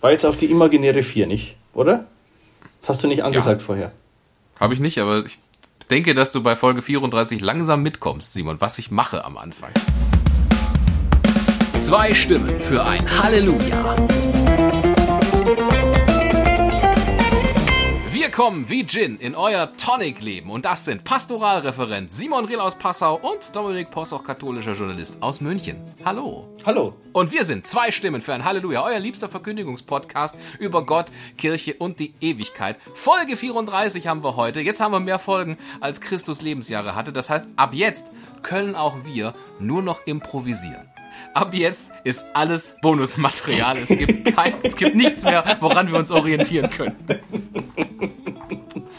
War jetzt auf die imaginäre 4, nicht? Oder? Das hast du nicht angesagt ja. vorher. Habe ich nicht, aber ich denke, dass du bei Folge 34 langsam mitkommst, Simon, was ich mache am Anfang. Zwei Stimmen für ein Halleluja. Wir kommen wie Gin in euer Tonic-Leben und das sind Pastoralreferent Simon Riel aus Passau und Dominik Possoch, katholischer Journalist aus München. Hallo. Hallo. Und wir sind zwei Stimmen für ein Halleluja, euer liebster Verkündigungspodcast über Gott, Kirche und die Ewigkeit. Folge 34 haben wir heute. Jetzt haben wir mehr Folgen, als Christus Lebensjahre hatte. Das heißt, ab jetzt können auch wir nur noch improvisieren. Ab jetzt ist alles Bonusmaterial. Es gibt, kein, es gibt nichts mehr, woran wir uns orientieren können.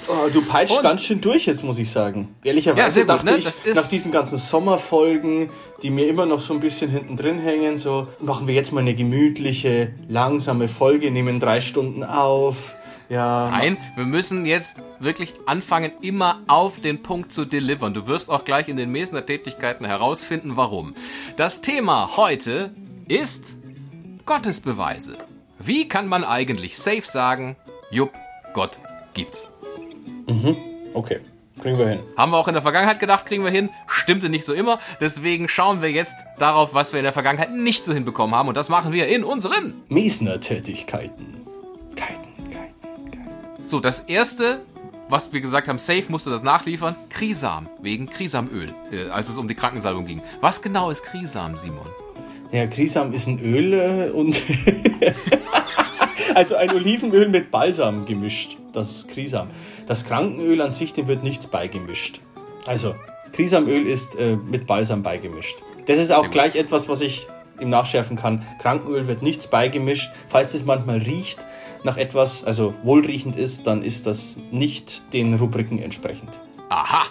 Oh, du peitscht und? ganz schön durch jetzt, muss ich sagen. Ehrlicherweise ja, dachte gut, ne? ich, nach diesen ganzen Sommerfolgen, die mir immer noch so ein bisschen hinten drin hängen, so machen wir jetzt mal eine gemütliche, langsame Folge, nehmen drei Stunden auf. Ja. Nein, wir müssen jetzt wirklich anfangen, immer auf den Punkt zu delivern. Du wirst auch gleich in den Mesner Tätigkeiten herausfinden, warum. Das Thema heute ist Gottesbeweise. Wie kann man eigentlich safe sagen, jupp, Gott gibt's? Mhm. Okay. Kriegen wir hin. Haben wir auch in der Vergangenheit gedacht, kriegen wir hin. Stimmte nicht so immer. Deswegen schauen wir jetzt darauf, was wir in der Vergangenheit nicht so hinbekommen haben. Und das machen wir in unseren Miesner-Tätigkeiten. So, das erste, was wir gesagt haben, safe musste das nachliefern, Krisam, wegen Krisamöl, äh, als es um die Krankensalbung ging. Was genau ist Krisam, Simon? Ja, Krisam ist ein Öl äh, und also ein Olivenöl mit Balsam gemischt. Das ist Krisam. Das Krankenöl an sich, dem wird nichts beigemischt. Also, Krisamöl ist äh, mit Balsam beigemischt. Das ist auch gleich etwas, was ich im Nachschärfen kann. Krankenöl wird nichts beigemischt. Falls es manchmal riecht nach etwas, also wohlriechend ist, dann ist das nicht den Rubriken entsprechend. Aha!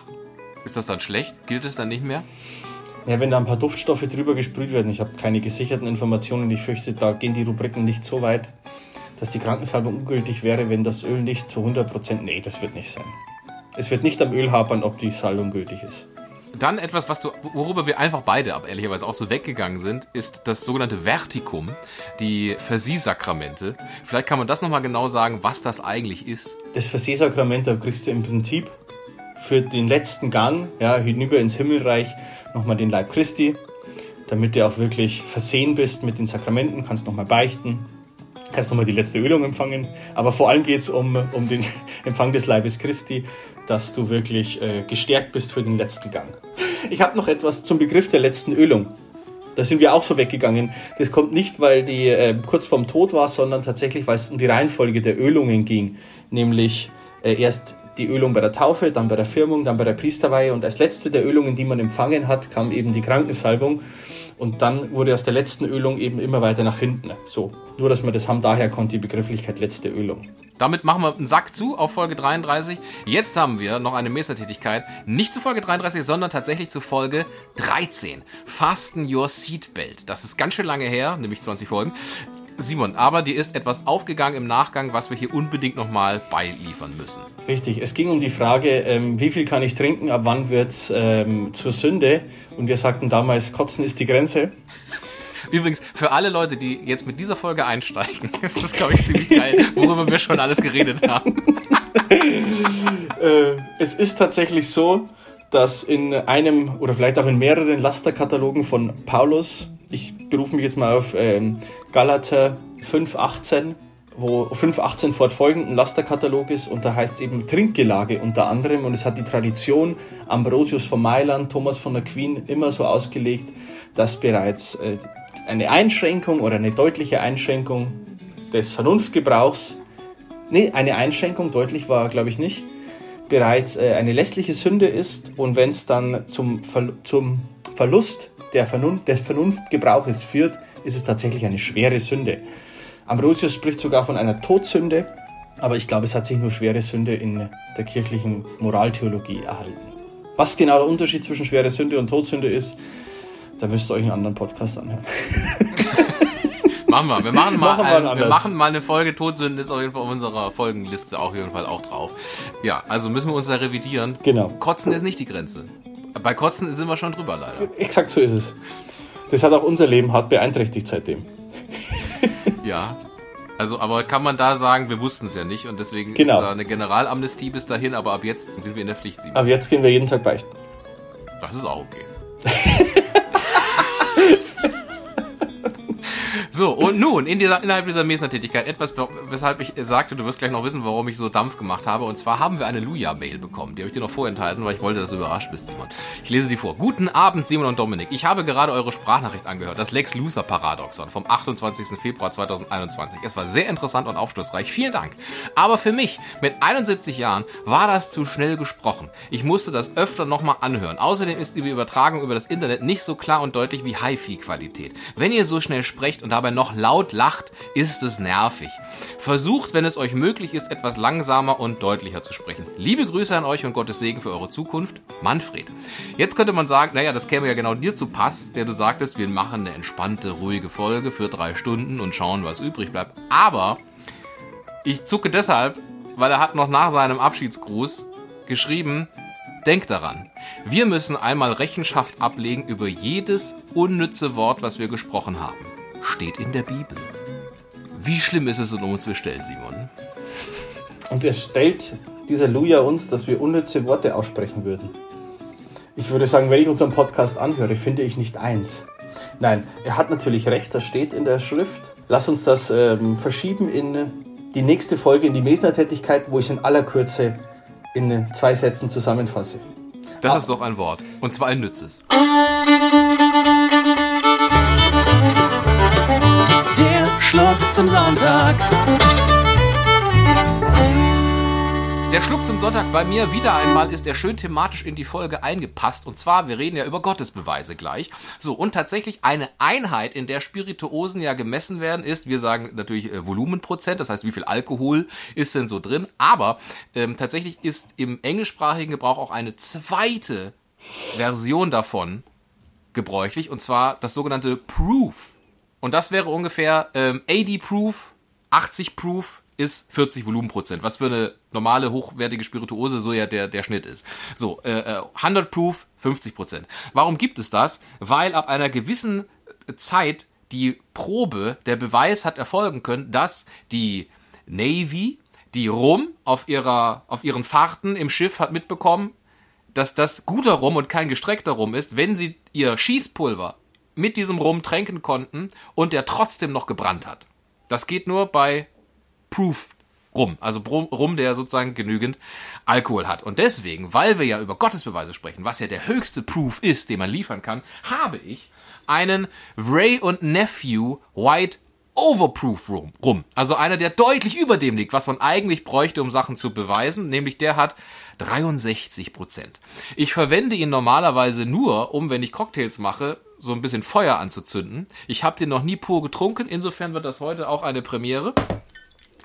Ist das dann schlecht? Gilt es dann nicht mehr? Ja, wenn da ein paar Duftstoffe drüber gesprüht werden, ich habe keine gesicherten Informationen, ich fürchte, da gehen die Rubriken nicht so weit dass die Krankensalbung ungültig wäre, wenn das Öl nicht zu 100%. Nee, das wird nicht sein. Es wird nicht am Öl hapern, ob die Salbung gültig ist. Dann etwas, was du, worüber wir einfach beide, aber ehrlicherweise auch so weggegangen sind, ist das sogenannte Vertikum, die Versiehsakramente. Vielleicht kann man das nochmal genau sagen, was das eigentlich ist. Das Versiehsakrament, da kriegst du im Prinzip für den letzten Gang, ja, hinüber ins Himmelreich, nochmal den Leib Christi, damit du auch wirklich versehen bist mit den Sakramenten, kannst nochmal beichten, kannst nochmal die letzte Ölung empfangen. Aber vor allem geht es um, um den Empfang des Leibes Christi, dass du wirklich äh, gestärkt bist für den letzten Gang. Ich habe noch etwas zum Begriff der letzten Ölung. Da sind wir auch so weggegangen. Das kommt nicht, weil die äh, kurz vorm Tod war, sondern tatsächlich, weil es um die Reihenfolge der Ölungen ging. Nämlich äh, erst die Ölung bei der Taufe, dann bei der Firmung, dann bei der Priesterweihe und als letzte der Ölungen, die man empfangen hat, kam eben die Krankensalbung. Und dann wurde aus der letzten Ölung eben immer weiter nach hinten. So, nur dass wir das haben, daher kommt die Begrifflichkeit letzte Ölung. Damit machen wir einen Sack zu auf Folge 33. Jetzt haben wir noch eine Mestertätigkeit, nicht zu Folge 33, sondern tatsächlich zu Folge 13. Fasten Your Seatbelt. Das ist ganz schön lange her, nämlich 20 Folgen. Simon, aber dir ist etwas aufgegangen im Nachgang, was wir hier unbedingt nochmal beiliefern müssen. Richtig, es ging um die Frage, ähm, wie viel kann ich trinken, ab wann wird es ähm, zur Sünde? Und wir sagten damals, Kotzen ist die Grenze. Übrigens, für alle Leute, die jetzt mit dieser Folge einsteigen, ist das, glaube ich, ziemlich geil, worüber wir schon alles geredet haben. äh, es ist tatsächlich so, dass in einem oder vielleicht auch in mehreren Lasterkatalogen von Paulus, ich berufe mich jetzt mal auf ähm, Galater 5,18, wo 5,18 fortfolgend ein Lasterkatalog ist und da heißt es eben Trinkgelage unter anderem und es hat die Tradition Ambrosius von Mailand, Thomas von Aquin immer so ausgelegt, dass bereits äh, eine Einschränkung oder eine deutliche Einschränkung des Vernunftgebrauchs, nee, eine Einschränkung, deutlich war glaube ich nicht, bereits äh, eine lässliche Sünde ist und wenn es dann zum, zum Verlust der Vernunft, des Vernunftgebrauches führt, ist es tatsächlich eine schwere Sünde. Ambrosius spricht sogar von einer Todsünde, aber ich glaube, es hat sich nur schwere Sünde in der kirchlichen Moraltheologie erhalten. Was genau der Unterschied zwischen schwere Sünde und Todsünde ist, da müsst ihr euch einen anderen Podcast anhören. machen wir. Wir machen mal, machen wir, wir, machen mal eine Folge Todsünde, ist auf jeden Fall auf unserer Folgenliste auf jeden Fall auch drauf. Ja, also müssen wir uns da revidieren. Genau. Kotzen ist nicht die Grenze. Bei Kotzen sind wir schon drüber, leider. Exakt so ist es. Das hat auch unser Leben hart beeinträchtigt seitdem. ja. Also, aber kann man da sagen, wir wussten es ja nicht und deswegen Genau. ist da eine Generalamnestie bis dahin, aber ab jetzt sind wir in der Pflicht. Simon. Aber jetzt gehen wir jeden Tag beichten. Das ist auch okay. so, und nun, in dieser, innerhalb dieser Mesner-Tätigkeit, etwas, weshalb ich sagte, du wirst gleich noch wissen, warum ich so Dampf gemacht habe. Und zwar haben wir eine Luja-Mail bekommen. Die habe ich dir noch vorenthalten, weil ich wollte, dass du überrascht bist, Simon. Ich lese sie vor. Guten Abend, Simon und Dominik. Ich habe gerade eure Sprachnachricht angehört, das Lex Luthor-Paradoxon vom 28. Februar 2021. Es war sehr interessant und aufschlussreich. Vielen Dank. Aber für mich, mit 71 Jahren, war das zu schnell gesprochen. Ich musste das öfter nochmal anhören. Außerdem ist die Übertragung über das Internet nicht so klar und deutlich wie HiFi-Qualität. Wenn ihr so schnell sprecht und dabei noch laut lacht, ist es nervig. Versucht, wenn es euch möglich ist, etwas langsamer und deutlicher zu sprechen. Liebe Grüße an euch und Gottes Segen für eure Zukunft. Manfred. Jetzt könnte man sagen, naja, das käme ja genau dir zu Pass, der du sagtest, wir machen eine entspannte, ruhige Folge für drei Stunden und schauen, was übrig bleibt. Aber ich zucke deshalb, weil er hat noch nach seinem Abschiedsgruß geschrieben, Denkt daran, wir müssen einmal Rechenschaft ablegen über jedes unnütze Wort, was wir gesprochen haben. Steht in der Bibel. Wie schlimm ist es um uns bestellt, Simon? Und er stellt dieser Luja uns, dass wir unnütze Worte aussprechen würden. Ich würde sagen, wenn ich unseren Podcast anhöre, finde ich nicht eins. Nein, er hat natürlich recht, das steht in der Schrift. Lass uns das ähm, verschieben in die nächste Folge, in die Mesner-Tätigkeit, wo ich in aller Kürze in zwei Sätzen zusammenfasse. Das ist doch ein Wort. Und zwar ein nützes. Schluck zum Sonntag. Der Schluck zum Sonntag bei mir wieder einmal ist er schön thematisch in die Folge eingepasst. Und zwar, wir reden ja über Gottesbeweise gleich. So, und tatsächlich eine Einheit, in der Spirituosen ja gemessen werden, ist, wir sagen natürlich äh, Volumenprozent, das heißt, wie viel Alkohol ist denn so drin. Aber ähm, tatsächlich ist im englischsprachigen Gebrauch auch eine zweite Version davon gebräuchlich, und zwar das sogenannte Proof. Und das wäre ungefähr ähm, 80 Proof, 80 Proof ist 40 Volumenprozent, was für eine normale, hochwertige Spirituose so ja der, der Schnitt ist. So, äh, äh, 100 Proof, 50 Prozent. Warum gibt es das? Weil ab einer gewissen Zeit die Probe, der Beweis hat erfolgen können, dass die Navy, die Rum auf, ihrer, auf ihren Fahrten im Schiff hat mitbekommen, dass das guter Rum und kein gestreckter Rum ist, wenn sie ihr Schießpulver mit diesem Rum tränken konnten und der trotzdem noch gebrannt hat. Das geht nur bei Proof Rum, also Rum, der sozusagen genügend Alkohol hat. Und deswegen, weil wir ja über Gottesbeweise sprechen, was ja der höchste Proof ist, den man liefern kann, habe ich einen Ray und Nephew White Overproof Rum. Rum. Also einer, der deutlich über dem liegt, was man eigentlich bräuchte, um Sachen zu beweisen, nämlich der hat 63 Prozent. Ich verwende ihn normalerweise nur, um, wenn ich Cocktails mache, so ein bisschen Feuer anzuzünden. Ich habe den noch nie pur getrunken, insofern wird das heute auch eine Premiere.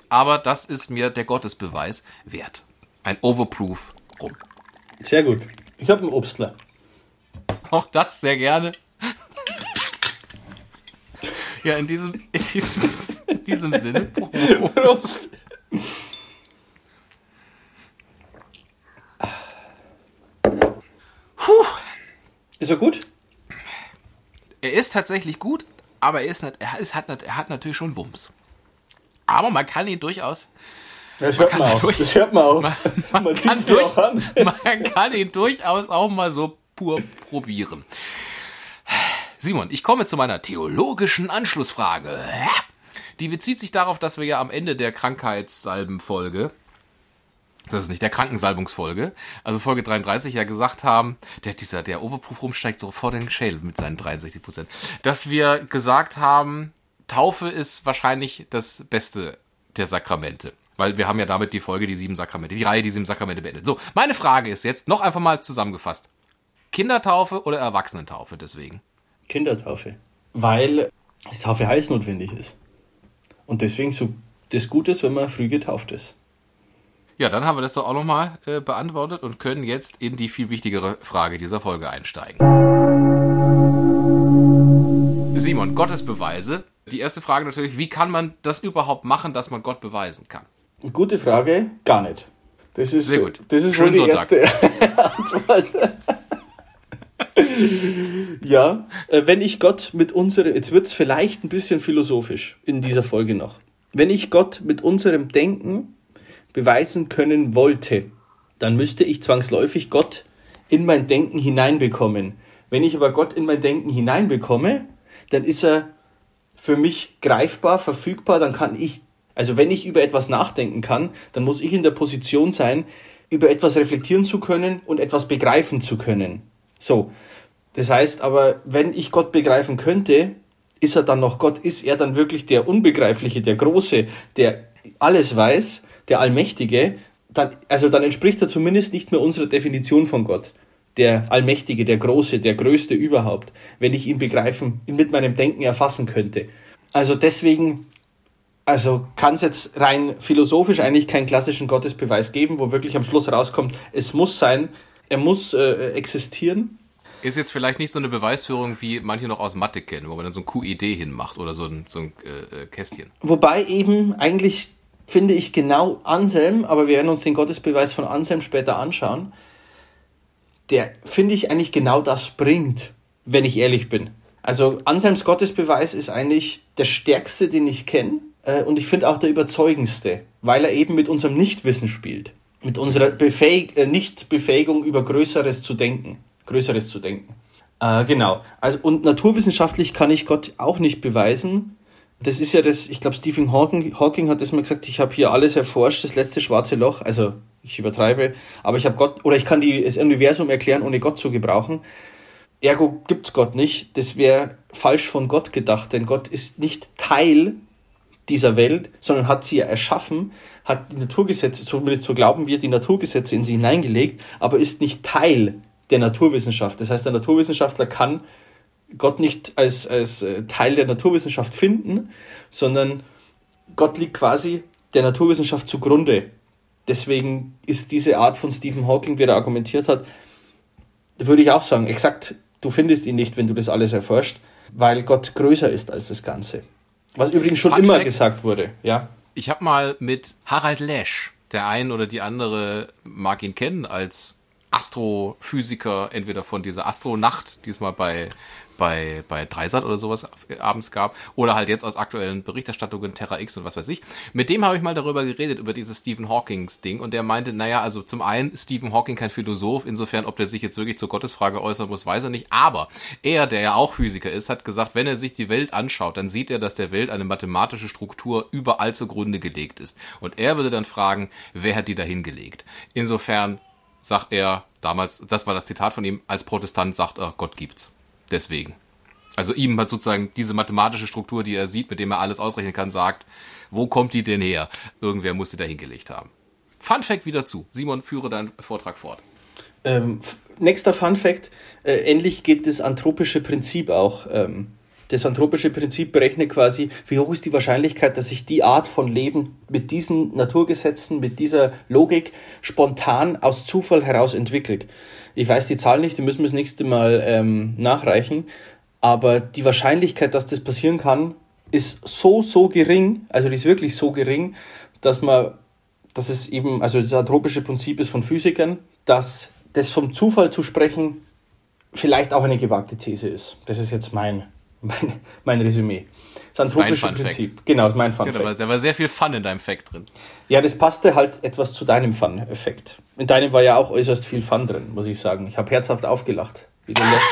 Aber das ist mir der Gottesbeweis wert. Ein Overproof Rum. Sehr gut. Ich habe einen Obstler. Auch das sehr gerne. Ja, in diesem, in diesem, in diesem Sinne. Prost. Ist er gut? Er ist tatsächlich gut, aber er, ist, nicht- er, ist, hat, er hat natürlich schon Wumms. Aber man kann ihn durchaus, hört kann man durch- hört man auch. man, Man, man, sieht kann durch, auch an. man kann ihn durchaus auch mal so pur probieren. Simon, ich komme zu meiner theologischen Anschlussfrage. Die bezieht sich darauf, dass wir ja am Ende der Krankheitssalbenfolge, das ist nicht der Krankensalbungsfolge, also Folge 33 ja gesagt haben, der dieser der Overproof rumsteigt so vor den Schädel mit seinen 63 Prozent, dass wir gesagt haben, Taufe ist wahrscheinlich das Beste der Sakramente. Weil wir haben ja damit die Folge, die sieben Sakramente, die Reihe, die sieben Sakramente beendet. So, meine Frage ist jetzt noch einfach mal zusammengefasst. Kindertaufe oder Erwachsenentaufe deswegen? Kindertaufe. Weil die Taufe heiß notwendig ist. Und deswegen so das Gute ist, wenn man früh getauft ist. Ja, dann haben wir das doch auch nochmal äh, beantwortet und können jetzt in die viel wichtigere Frage dieser Folge einsteigen. Simon, Gottesbeweise. Die erste Frage natürlich, wie kann man das überhaupt machen, dass man Gott beweisen kann? Gute Frage, gar nicht. Das ist, Sehr gut. Das ist Schönen wohl die Sonntag. erste Antwort. ja, äh, wenn ich Gott mit unserer, jetzt wird es vielleicht ein bisschen philosophisch in dieser Folge noch. wenn ich Gott mit unserem Denken beweisen können wollte, dann müsste ich zwangsläufig Gott in mein Denken hineinbekommen. Wenn ich aber Gott in mein Denken hineinbekomme, dann ist er für mich greifbar, verfügbar, dann kann ich, also wenn ich über etwas nachdenken kann, dann muss ich in der Position sein, über etwas reflektieren zu können und etwas begreifen zu können. So. Das heißt aber, wenn ich Gott begreifen könnte, ist er dann noch Gott? Ist er dann wirklich der Unbegreifliche, der Große, der alles weiß, der Allmächtige? Dann, also dann entspricht er zumindest nicht mehr unserer Definition von Gott. Der Allmächtige, der Große, der Größte überhaupt, wenn ich ihn begreifen, ihn mit meinem Denken erfassen könnte. Also deswegen, also kann es jetzt rein philosophisch eigentlich keinen klassischen Gottesbeweis geben, wo wirklich am Schluss rauskommt, es muss sein, er muss äh, existieren ist jetzt vielleicht nicht so eine Beweisführung, wie manche noch aus Mathe kennen, wo man dann so ein QED hinmacht oder so ein, so ein äh, äh, Kästchen. Wobei eben eigentlich finde ich genau Anselm, aber wir werden uns den Gottesbeweis von Anselm später anschauen, der finde ich eigentlich genau das bringt, wenn ich ehrlich bin. Also Anselms Gottesbeweis ist eigentlich der stärkste, den ich kenne äh, und ich finde auch der überzeugendste, weil er eben mit unserem Nichtwissen spielt, mit unserer Befähig äh, Nichtbefähigung über Größeres zu denken. Größeres zu denken. Äh, genau. Also, und naturwissenschaftlich kann ich Gott auch nicht beweisen. Das ist ja das, ich glaube, Stephen Hawking, Hawking hat das mal gesagt, ich habe hier alles erforscht, das letzte schwarze Loch. Also, ich übertreibe, aber ich habe Gott, oder ich kann die, das Universum erklären, ohne Gott zu gebrauchen. Ergo gibt es Gott nicht. Das wäre falsch von Gott gedacht, denn Gott ist nicht Teil dieser Welt, sondern hat sie ja erschaffen, hat die Naturgesetze, zumindest so glauben wir, die Naturgesetze in sie hineingelegt, aber ist nicht Teil der Naturwissenschaft. Das heißt, der Naturwissenschaftler kann Gott nicht als, als äh, Teil der Naturwissenschaft finden, sondern Gott liegt quasi der Naturwissenschaft zugrunde. Deswegen ist diese Art von Stephen Hawking, wie er argumentiert hat, würde ich auch sagen, exakt, du findest ihn nicht, wenn du das alles erforscht, weil Gott größer ist als das Ganze. Was übrigens schon Fun immer Fact, gesagt wurde, ja. Ich habe mal mit Harald Lesch, der ein oder die andere mag ihn kennen als Astrophysiker, entweder von dieser Astronacht, diesmal bei, bei, bei Dreisat oder sowas abends gab, oder halt jetzt aus aktuellen Berichterstattungen Terra X und was weiß ich. Mit dem habe ich mal darüber geredet, über dieses Stephen Hawkings Ding, und der meinte, naja, also zum einen Stephen Hawking kein Philosoph, insofern, ob der sich jetzt wirklich zur Gottesfrage äußern muss, weiß er nicht, aber er, der ja auch Physiker ist, hat gesagt, wenn er sich die Welt anschaut, dann sieht er, dass der Welt eine mathematische Struktur überall zugrunde gelegt ist. Und er würde dann fragen, wer hat die dahin gelegt? Insofern sagt er damals, das war das Zitat von ihm, als Protestant sagt er, Gott gibt's. Deswegen. Also ihm hat sozusagen diese mathematische Struktur, die er sieht, mit dem er alles ausrechnen kann, sagt, wo kommt die denn her? Irgendwer muss sie da hingelegt haben. Fun Fact wieder zu. Simon, führe deinen Vortrag fort. Ähm, nächster Fun Fact. Äh, endlich geht das anthropische Prinzip auch ähm, das anthropische Prinzip berechnet quasi, wie hoch ist die Wahrscheinlichkeit, dass sich die Art von Leben mit diesen Naturgesetzen, mit dieser Logik spontan aus Zufall heraus entwickelt. Ich weiß die Zahl nicht, die müssen wir das nächste Mal ähm, nachreichen, aber die Wahrscheinlichkeit, dass das passieren kann, ist so, so gering, also die ist wirklich so gering, dass man, dass es eben, also das anthropische Prinzip ist von Physikern, dass das vom Zufall zu sprechen vielleicht auch eine gewagte These ist. Das ist jetzt mein mein, mein Resümee. Das anthropische Prinzip. Fact. Genau, das ist mein Fun genau, Da war sehr viel Fun in deinem Fact drin. Ja, das passte halt etwas zu deinem Fun-Effekt. In deinem war ja auch äußerst viel Fun drin, muss ich sagen. Ich habe herzhaft aufgelacht, wie du, Lesch,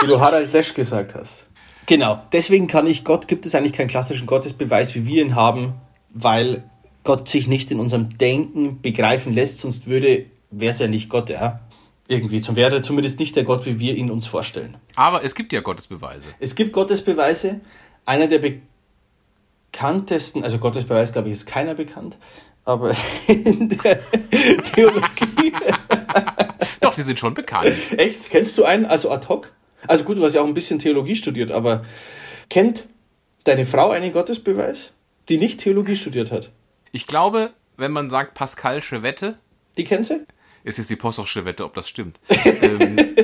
wie du Harald Lesch gesagt hast. Genau, deswegen kann ich Gott, gibt es eigentlich keinen klassischen Gottesbeweis, wie wir ihn haben, weil Gott sich nicht in unserem Denken begreifen lässt, sonst würde, wäre es ja nicht Gott, ja. Irgendwie, zum wäre zumindest nicht der Gott, wie wir ihn uns vorstellen. Aber es gibt ja Gottesbeweise. Es gibt Gottesbeweise. Einer der bekanntesten, also Gottesbeweis, glaube ich, ist keiner bekannt, aber in der Theologie. Doch, die sind schon bekannt. Echt? Kennst du einen, also ad hoc? Also gut, du hast ja auch ein bisschen Theologie studiert, aber kennt deine Frau einen Gottesbeweis, die nicht Theologie studiert hat? Ich glaube, wenn man sagt Pascalsche Wette. Die kennt sie? Ist jetzt die Possochsche Wette, ob das stimmt. ähm,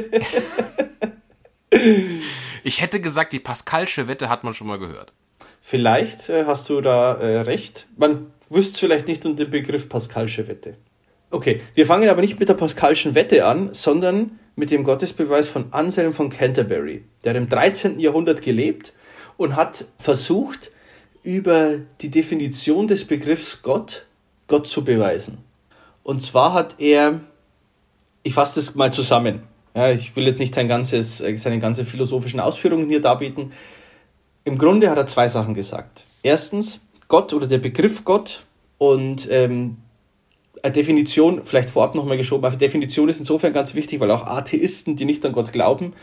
ich hätte gesagt, die Pascalsche Wette hat man schon mal gehört. Vielleicht äh, hast du da äh, recht. Man wüsste es vielleicht nicht unter dem Begriff Pascalsche Wette. Okay, wir fangen aber nicht mit der Pascalschen Wette an, sondern mit dem Gottesbeweis von Anselm von Canterbury. Der hat im 13. Jahrhundert gelebt und hat versucht, über die Definition des Begriffs Gott, Gott zu beweisen. Und zwar hat er, ich fasse das mal zusammen, ja, ich will jetzt nicht sein ganzes, äh, seine ganze philosophischen Ausführungen hier darbieten. Im Grunde hat er zwei Sachen gesagt. Erstens, Gott oder der Begriff Gott und ähm, eine Definition, vielleicht vorab nochmal geschoben, aber Definition ist insofern ganz wichtig, weil auch Atheisten, die nicht an Gott glauben,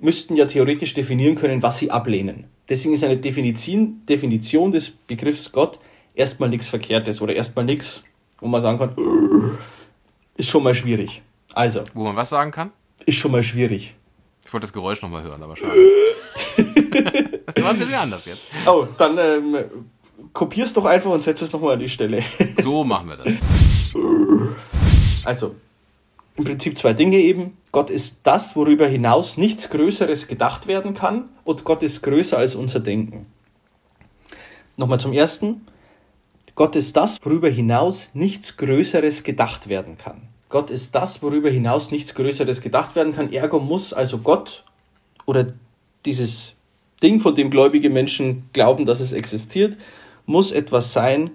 müssten ja theoretisch definieren können, was sie ablehnen. Deswegen ist eine Definition, Definition des Begriffs Gott erstmal nichts Verkehrtes oder erstmal nichts, wo man sagen kann, ist schon mal schwierig. Also. Wo man was sagen kann? Ist schon mal schwierig. Ich wollte das Geräusch nochmal hören, aber schade. das war ein bisschen anders jetzt. Oh, dann ähm, kopier's doch einfach und setz es nochmal an die Stelle. So machen wir das. Also, im Prinzip zwei Dinge eben. Gott ist das, worüber hinaus nichts Größeres gedacht werden kann und Gott ist größer als unser Denken. Nochmal zum Ersten. Gott ist das, worüber hinaus nichts Größeres gedacht werden kann. Gott ist das, worüber hinaus nichts Größeres gedacht werden kann. Ergo muss also Gott oder dieses Ding, von dem gläubige Menschen glauben, dass es existiert, muss etwas sein,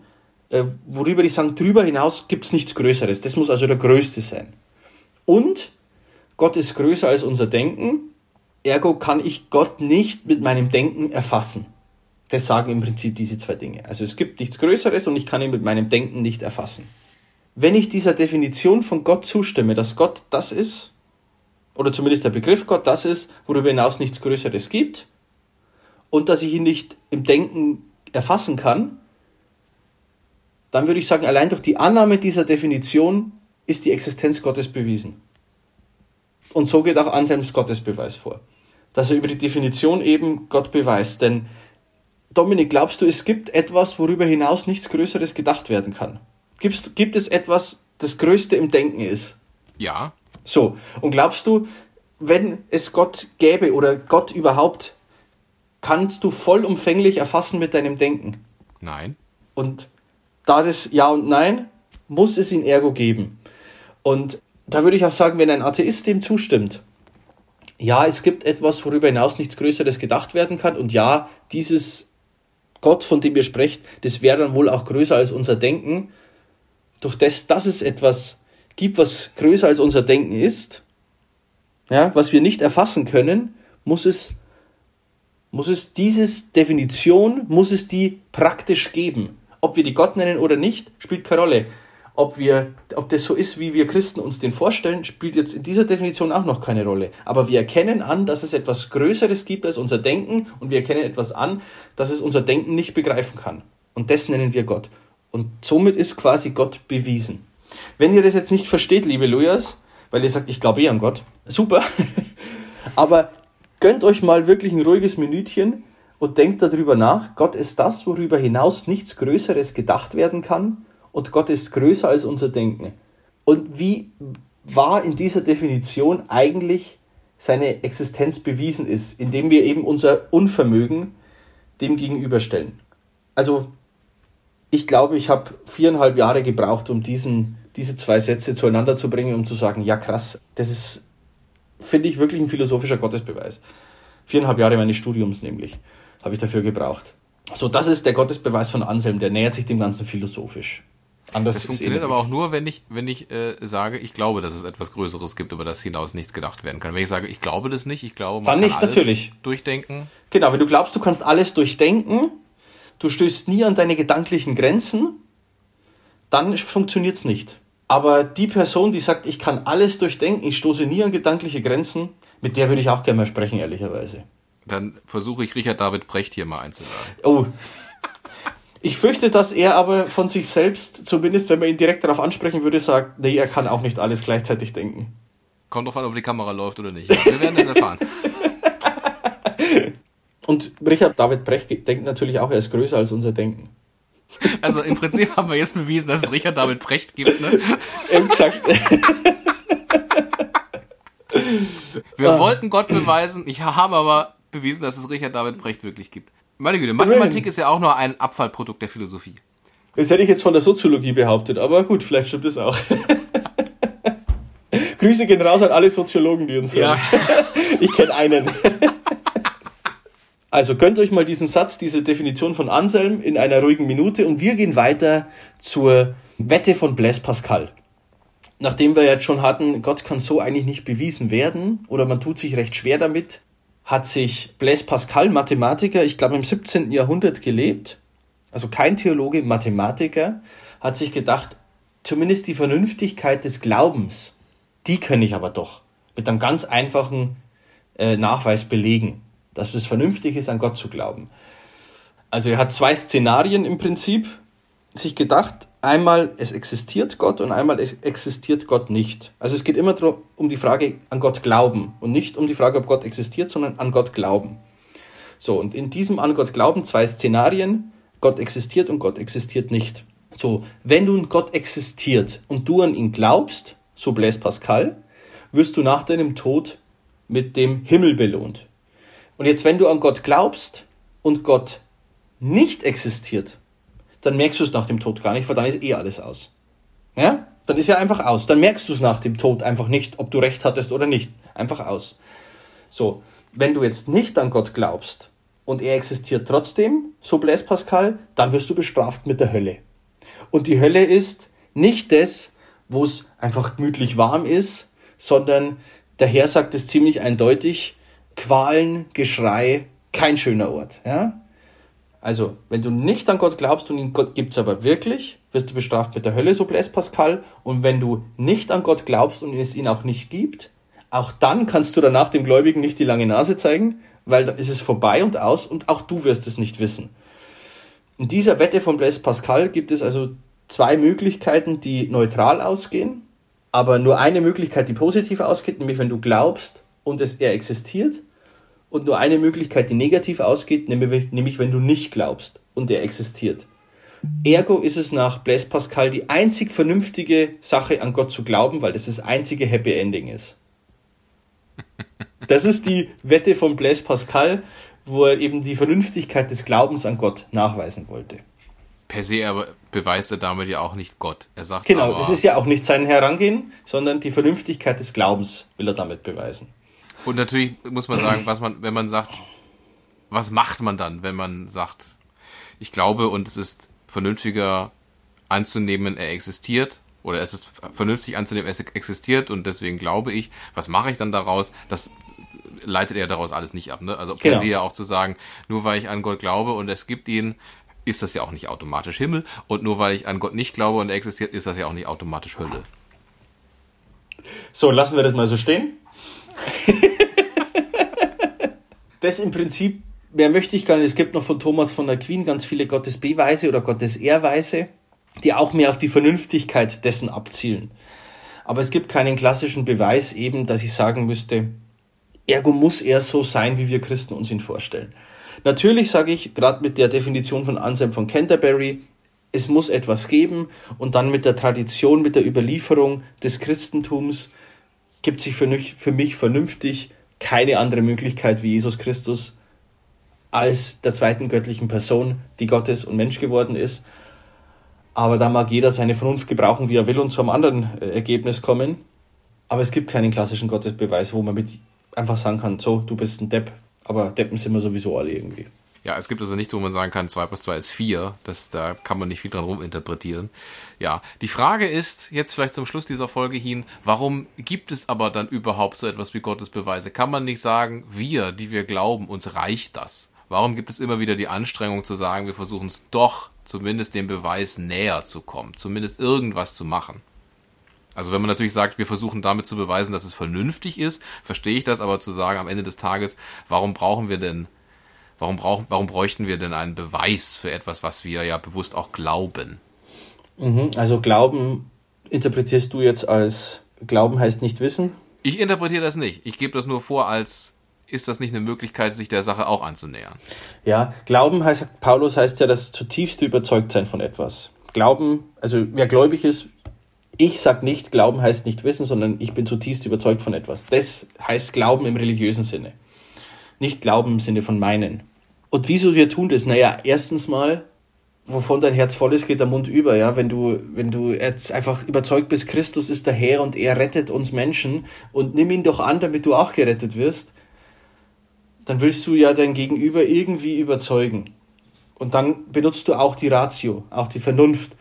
äh, worüber die sagen, darüber hinaus gibt es nichts Größeres. Das muss also der Größte sein. Und Gott ist größer als unser Denken, ergo kann ich Gott nicht mit meinem Denken erfassen. Das sagen im Prinzip diese zwei Dinge. Also es gibt nichts Größeres und ich kann ihn mit meinem Denken nicht erfassen. Wenn ich dieser Definition von Gott zustimme, dass Gott das ist, oder zumindest der Begriff Gott das ist, worüber hinaus nichts Größeres gibt, und dass ich ihn nicht im Denken erfassen kann, dann würde ich sagen, allein durch die Annahme dieser Definition ist die Existenz Gottes bewiesen. Und so geht auch Anselms Gottesbeweis vor. Dass er über die Definition eben Gott beweist. Denn, Dominik, glaubst du, es gibt etwas, worüber hinaus nichts Größeres gedacht werden kann? Gibst, gibt es etwas, das Größte im Denken ist? Ja. So, und glaubst du, wenn es Gott gäbe oder Gott überhaupt, kannst du vollumfänglich erfassen mit deinem Denken? Nein. Und da das Ja und Nein, muss es ihn ergo geben. Und da würde ich auch sagen, wenn ein Atheist dem zustimmt, ja, es gibt etwas, worüber hinaus nichts Größeres gedacht werden kann, und ja, dieses Gott, von dem ihr sprecht, das wäre dann wohl auch größer als unser Denken. Durch das, dass es etwas gibt, was größer als unser Denken ist, ja, was wir nicht erfassen können, muss es, muss es dieses Definition, muss es die praktisch geben. Ob wir die Gott nennen oder nicht, spielt keine Rolle. Ob, wir, ob das so ist, wie wir Christen uns den vorstellen, spielt jetzt in dieser Definition auch noch keine Rolle. Aber wir erkennen an, dass es etwas Größeres gibt als unser Denken und wir erkennen etwas an, dass es unser Denken nicht begreifen kann. Und das nennen wir Gott. Und somit ist quasi Gott bewiesen. Wenn ihr das jetzt nicht versteht, liebe Lujas, weil ihr sagt, ich glaube eh an Gott, super, aber gönnt euch mal wirklich ein ruhiges Minütchen und denkt darüber nach. Gott ist das, worüber hinaus nichts Größeres gedacht werden kann und Gott ist größer als unser Denken. Und wie wahr in dieser Definition eigentlich seine Existenz bewiesen ist, indem wir eben unser Unvermögen dem gegenüberstellen. Also ich glaube, ich habe viereinhalb Jahre gebraucht, um diesen, diese zwei Sätze zueinander zu bringen, um zu sagen, ja krass, das ist, finde ich, wirklich ein philosophischer Gottesbeweis. Viereinhalb Jahre meines Studiums nämlich habe ich dafür gebraucht. So, das ist der Gottesbeweis von Anselm, der nähert sich dem Ganzen philosophisch. Anders das funktioniert aber auch nur, wenn ich, wenn ich äh, sage, ich glaube, dass es etwas Größeres gibt, über das hinaus nichts gedacht werden kann. Wenn ich sage, ich glaube das nicht, ich glaube, man Dann kann nicht, alles natürlich. durchdenken. Genau, wenn du glaubst, du kannst alles durchdenken, du stößt nie an deine gedanklichen Grenzen, dann funktioniert es nicht. Aber die Person, die sagt, ich kann alles durchdenken, ich stoße nie an gedankliche Grenzen, mit der würde ich auch gerne mal sprechen, ehrlicherweise. Dann versuche ich Richard David Brecht hier mal einzuladen. Oh. Ich fürchte, dass er aber von sich selbst, zumindest wenn man ihn direkt darauf ansprechen würde, sagt, nee, er kann auch nicht alles gleichzeitig denken. Kommt drauf an, ob die Kamera läuft oder nicht. Ja, wir werden das erfahren. Und Richard David Brecht denkt natürlich auch, er ist größer als unser Denken. Also im Prinzip haben wir jetzt bewiesen, dass es Richard David Brecht gibt, ne? Exakt. Wir ah. wollten Gott beweisen, ich habe aber bewiesen, dass es Richard David Brecht wirklich gibt. Meine Güte, Mathematik ist ja auch nur ein Abfallprodukt der Philosophie. Das hätte ich jetzt von der Soziologie behauptet, aber gut, vielleicht stimmt es auch. Grüße gehen raus an alle Soziologen, die uns hören. Ja. ich kenne einen. Also gönnt euch mal diesen Satz, diese Definition von Anselm in einer ruhigen Minute und wir gehen weiter zur Wette von Blaise Pascal. Nachdem wir jetzt schon hatten, Gott kann so eigentlich nicht bewiesen werden oder man tut sich recht schwer damit, hat sich Blaise Pascal, Mathematiker, ich glaube im 17. Jahrhundert gelebt, also kein Theologe, Mathematiker, hat sich gedacht, zumindest die Vernünftigkeit des Glaubens, die kann ich aber doch mit einem ganz einfachen äh, Nachweis belegen, dass es vernünftig ist, an Gott zu glauben. Also er hat zwei Szenarien im Prinzip sich gedacht. Einmal, es existiert Gott und einmal, es existiert Gott nicht. Also es geht immer um die Frage an Gott glauben und nicht um die Frage, ob Gott existiert, sondern an Gott glauben. So, und in diesem an Gott glauben zwei Szenarien. Gott existiert und Gott existiert nicht. So, wenn nun Gott existiert und du an ihn glaubst, so Blaise Pascal, wirst du nach deinem Tod mit dem Himmel belohnt. Und jetzt, wenn du an Gott glaubst und Gott nicht existiert, dann merkst du es nach dem Tod gar nicht, weil dann ist eh alles aus. Ja? Dann ist ja einfach aus. Dann merkst du es nach dem Tod einfach nicht, ob du recht hattest oder nicht. Einfach aus. So, wenn du jetzt nicht an Gott glaubst und er existiert trotzdem, so Blaise Pascal, dann wirst du bestraft mit der Hölle. Und die Hölle ist nicht das, wo es einfach gemütlich warm ist, sondern der Herr sagt es ziemlich eindeutig, Qualen, Geschrei, kein schöner Ort. Ja? Also, wenn du nicht an Gott glaubst und ihn gibt es aber wirklich, wirst du bestraft mit der Hölle, so Blaise Pascal. Und wenn du nicht an Gott glaubst und es ihn auch nicht gibt, auch dann kannst du danach dem Gläubigen nicht die lange Nase zeigen, weil dann ist es vorbei und aus und auch du wirst es nicht wissen. In dieser Wette von Blaise Pascal gibt es also zwei Möglichkeiten, die neutral ausgehen, aber nur eine Möglichkeit, die positiv ausgeht, nämlich wenn du glaubst und es er existiert und nur eine Möglichkeit, die negativ ausgeht, nämlich wenn du nicht glaubst und er existiert. Ergo ist es nach Blaise Pascal die einzig vernünftige Sache, an Gott zu glauben, weil das das einzige Happy Ending ist. Das ist die Wette von Blaise Pascal, wo er eben die Vernünftigkeit des Glaubens an Gott nachweisen wollte. Per se aber beweist er damit ja auch nicht Gott. Er sagt genau, es ist ja auch nicht sein Herangehen, sondern die Vernünftigkeit des Glaubens will er damit beweisen. Und natürlich muss man sagen, was man, wenn man sagt, was macht man dann, wenn man sagt, ich glaube und es ist vernünftiger anzunehmen, er existiert oder es ist vernünftig anzunehmen, er existiert und deswegen glaube ich, was mache ich dann daraus? Das leitet er daraus alles nicht ab. Ne? Also per genau. se ja auch zu sagen, nur weil ich an Gott glaube und es gibt ihn, ist das ja auch nicht automatisch Himmel und nur weil ich an Gott nicht glaube und er existiert, ist das ja auch nicht automatisch Hölle. So, lassen wir das mal so stehen. das im Prinzip, mehr möchte ich gar nicht. Es gibt noch von Thomas von der Queen ganz viele Gottesbeweise oder Gottesehrweise, die auch mehr auf die Vernünftigkeit dessen abzielen. Aber es gibt keinen klassischen Beweis eben, dass ich sagen müsste, ergo muss er so sein, wie wir Christen uns ihn vorstellen. Natürlich sage ich, gerade mit der Definition von Anselm von Canterbury, es muss etwas geben und dann mit der Tradition, mit der Überlieferung des Christentums gibt sich für mich, für mich vernünftig keine andere Möglichkeit wie Jesus Christus als der zweiten göttlichen Person, die Gottes und Mensch geworden ist. Aber da mag jeder seine Vernunft gebrauchen, wie er will und zu einem anderen äh, Ergebnis kommen. Aber es gibt keinen klassischen Gottesbeweis, wo man mit einfach sagen kann, so, du bist ein Depp. Aber Deppen sind wir sowieso alle irgendwie. Ja, es gibt also nichts, wo man sagen kann, 2 plus 2 ist 4. Das, da kann man nicht viel dran ruminterpretieren. Ja, die Frage ist jetzt vielleicht zum Schluss dieser Folge hin, warum gibt es aber dann überhaupt so etwas wie Gottesbeweise? Kann man nicht sagen, wir, die wir glauben, uns reicht das? Warum gibt es immer wieder die Anstrengung zu sagen, wir versuchen es doch zumindest dem Beweis näher zu kommen, zumindest irgendwas zu machen? Also wenn man natürlich sagt, wir versuchen damit zu beweisen, dass es vernünftig ist, verstehe ich das, aber zu sagen am Ende des Tages, warum brauchen wir denn Warum, brauchen, warum bräuchten wir denn einen Beweis für etwas, was wir ja bewusst auch glauben? Mhm, also Glauben interpretierst du jetzt als Glauben heißt nicht wissen? Ich interpretiere das nicht. Ich gebe das nur vor als ist das nicht eine Möglichkeit, sich der Sache auch anzunähern? Ja, Glauben heißt, Paulus heißt ja das zutiefste Überzeugtsein von etwas. Glauben, also wer gläubig ist, ich sag nicht, Glauben heißt nicht wissen, sondern ich bin zutiefst überzeugt von etwas. Das heißt Glauben im religiösen Sinne. Nicht Glauben im Sinne von meinen. Und wieso wir tun das? Naja, erstens mal, wovon dein Herz voll ist, geht der Mund über, ja. Wenn du, wenn du jetzt einfach überzeugt bist, Christus ist der Herr und er rettet uns Menschen und nimm ihn doch an, damit du auch gerettet wirst, dann willst du ja dein Gegenüber irgendwie überzeugen. Und dann benutzt du auch die Ratio, auch die Vernunft,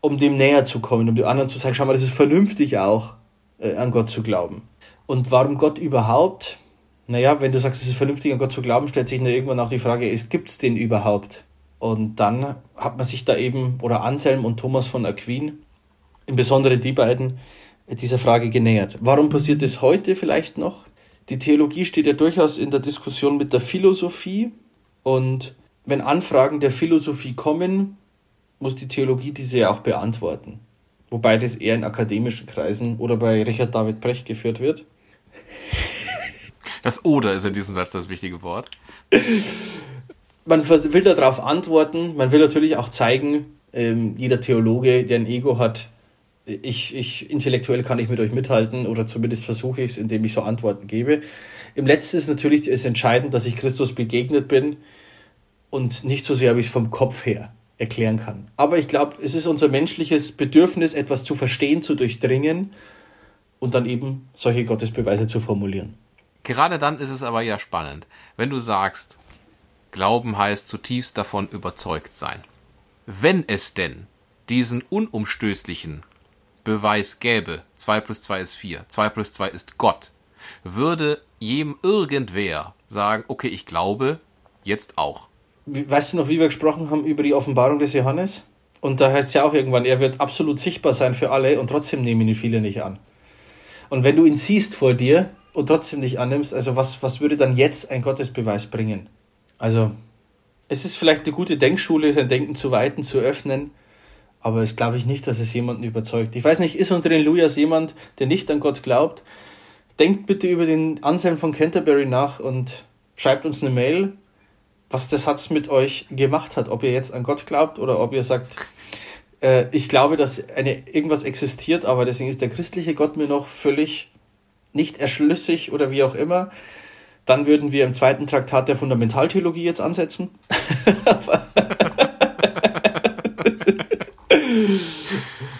um dem näher zu kommen, um dem anderen zu sagen, schau mal, das ist vernünftig auch, äh, an Gott zu glauben. Und warum Gott überhaupt? Naja, wenn du sagst, es ist vernünftig, an Gott zu glauben, stellt sich dann irgendwann auch die Frage, gibt es den überhaupt? Und dann hat man sich da eben, oder Anselm und Thomas von Aquin, im Besonderen die beiden, dieser Frage genähert. Warum passiert es heute vielleicht noch? Die Theologie steht ja durchaus in der Diskussion mit der Philosophie und wenn Anfragen der Philosophie kommen, muss die Theologie diese ja auch beantworten. Wobei das eher in akademischen Kreisen oder bei Richard David Brecht geführt wird. Das Oder ist in diesem Satz das wichtige Wort. Man will darauf antworten, man will natürlich auch zeigen, ähm, jeder Theologe, der ein Ego hat, ich, ich, intellektuell kann ich mit euch mithalten oder zumindest versuche ich es, indem ich so Antworten gebe. Im letzten ist natürlich ist entscheidend, dass ich Christus begegnet bin und nicht so sehr, wie ich es vom Kopf her erklären kann. Aber ich glaube, es ist unser menschliches Bedürfnis, etwas zu verstehen, zu durchdringen und dann eben solche Gottesbeweise zu formulieren. Gerade dann ist es aber ja spannend, wenn du sagst, Glauben heißt zutiefst davon überzeugt sein. Wenn es denn diesen unumstößlichen Beweis gäbe, 2 plus 2 ist 4, 2 plus 2 ist Gott, würde jem irgendwer sagen, okay, ich glaube, jetzt auch. Weißt du noch, wie wir gesprochen haben über die Offenbarung des Johannes? Und da heißt es ja auch irgendwann, er wird absolut sichtbar sein für alle und trotzdem nehmen ihn viele nicht an. Und wenn du ihn siehst vor dir und trotzdem nicht annimmst, also was, was würde dann jetzt ein Gottesbeweis bringen? Also, es ist vielleicht eine gute Denkschule, sein Denken zu weiten, zu öffnen, aber es glaube ich nicht, dass es jemanden überzeugt. Ich weiß nicht, ist unter den Lujas jemand, der nicht an Gott glaubt? Denkt bitte über den Anselm von Canterbury nach und schreibt uns eine Mail, was der Satz mit euch gemacht hat. Ob ihr jetzt an Gott glaubt oder ob ihr sagt, äh, ich glaube, dass eine, irgendwas existiert, aber deswegen ist der christliche Gott mir noch völlig nicht erschlüssig oder wie auch immer. Dann würden wir im zweiten Traktat der Fundamentaltheologie jetzt ansetzen.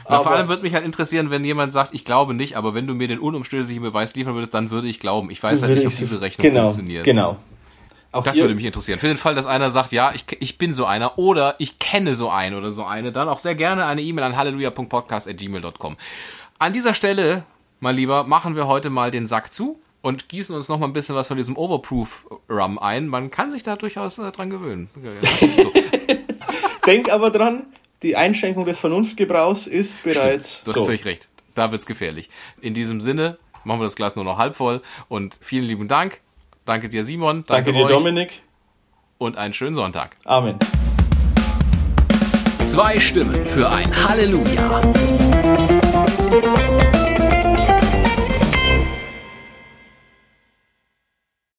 Na, vor allem würde mich halt interessieren, wenn jemand sagt, ich glaube nicht, aber wenn du mir den unumstößlichen Beweis liefern würdest, dann würde ich glauben. Ich weiß halt nicht, ob diese Rechnung genau, funktioniert. Genau. Auch das würde mich interessieren. Für den Fall, dass einer sagt, ja, ich, ich bin so einer oder ich kenne so einen oder so eine, dann auch sehr gerne eine E-Mail an halleluja.podcast.gmail.com. An dieser Stelle, mein Lieber, machen wir heute mal den Sack zu und gießen uns noch mal ein bisschen was von diesem Overproof Rum ein. Man kann sich da durchaus äh, dran gewöhnen. So. Denk aber dran, die Einschränkung des Vernunftgebrauchs ist bereits. Stimmt, du hast so. völlig recht. Da wird's gefährlich. In diesem Sinne machen wir das Glas nur noch halb voll und vielen lieben Dank. Danke dir, Simon. Danke, danke dir, euch. Dominik. Und einen schönen Sonntag. Amen. Zwei Stimmen für ein Halleluja.